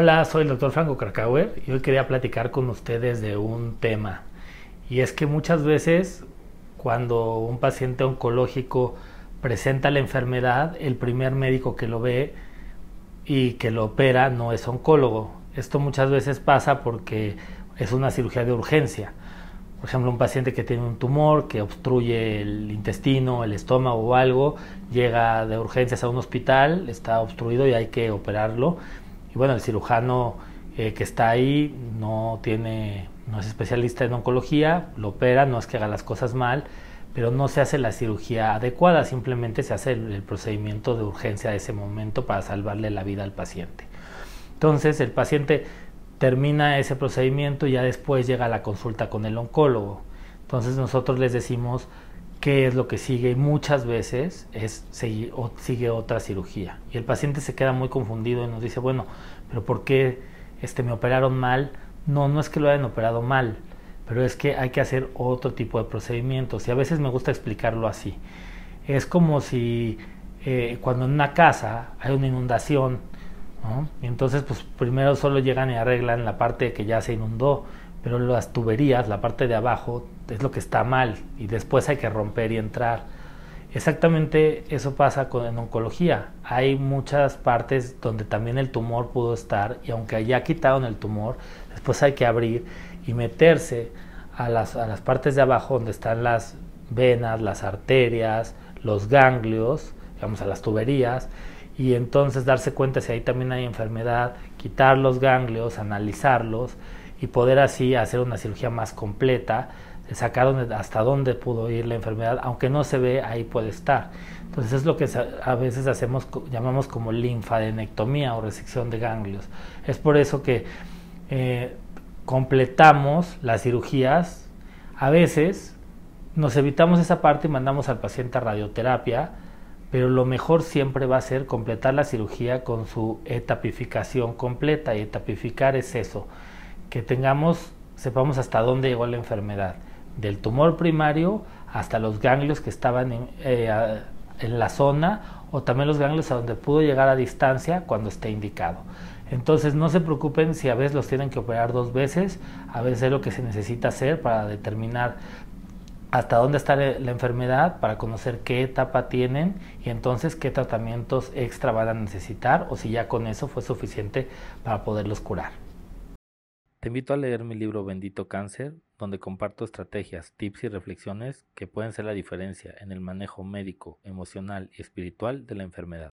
Hola, soy el doctor Franco Krakauer y hoy quería platicar con ustedes de un tema. Y es que muchas veces cuando un paciente oncológico presenta la enfermedad, el primer médico que lo ve y que lo opera no es oncólogo. Esto muchas veces pasa porque es una cirugía de urgencia. Por ejemplo, un paciente que tiene un tumor que obstruye el intestino, el estómago o algo, llega de urgencias a un hospital, está obstruido y hay que operarlo y bueno, el cirujano eh, que está ahí no tiene, no es especialista en oncología, lo opera, no es que haga las cosas mal, pero no se hace la cirugía adecuada, simplemente se hace el, procedimiento de urgencia de ese momento para salvarle la vida al paciente. Entonces el paciente termina ese procedimiento y ya después llega la consulta con el oncólogo. Entonces nosotros les decimos qué es lo que sigue y muchas veces es sigue, sigue otra cirugía. Y el paciente se queda muy confundido y nos dice, bueno, pero ¿por qué este, me operaron mal? No, no es que lo hayan operado mal, pero es que hay que hacer otro tipo de procedimientos y a veces me gusta explicarlo así. Es como si eh, cuando en una casa hay una inundación, entonces pues primero solo llegan y arreglan la parte que ya se inundó, pero las tuberías, la parte de abajo, es lo que está mal y después hay que romper y entrar. Exactamente eso pasa con, en oncología. Hay muchas partes donde también el tumor pudo estar y aunque ya quitaron el tumor, después hay que abrir y meterse a las, a las partes de abajo donde están las venas, las arterias, los ganglios, digamos a las tuberías, y entonces darse cuenta si ahí también hay enfermedad, quitar los ganglios, analizarlos y poder así hacer una cirugía más completa, sacar hasta dónde pudo ir la enfermedad, aunque no se ve, ahí puede estar. Entonces es lo que a veces hacemos, llamamos como linfadenectomía o resección de ganglios. Es por eso que eh, completamos las cirugías, a veces nos evitamos esa parte y mandamos al paciente a radioterapia, pero lo mejor siempre va a ser completar la cirugía con su etapificación completa y etapificar es eso, que tengamos, sepamos hasta dónde llegó la enfermedad, del tumor primario hasta los ganglios que estaban en, eh, en la zona o también los ganglios a donde pudo llegar a distancia cuando esté indicado. Entonces no se preocupen si a veces los tienen que operar dos veces, a veces es lo que se necesita hacer para determinar hasta dónde está la enfermedad, para conocer qué etapa tienen y entonces qué tratamientos extra van a necesitar o si ya con eso fue suficiente para poderlos curar. Te invito a leer mi libro Bendito Cáncer, donde comparto estrategias, tips y reflexiones que pueden ser la diferencia en el manejo médico, emocional y espiritual de la enfermedad.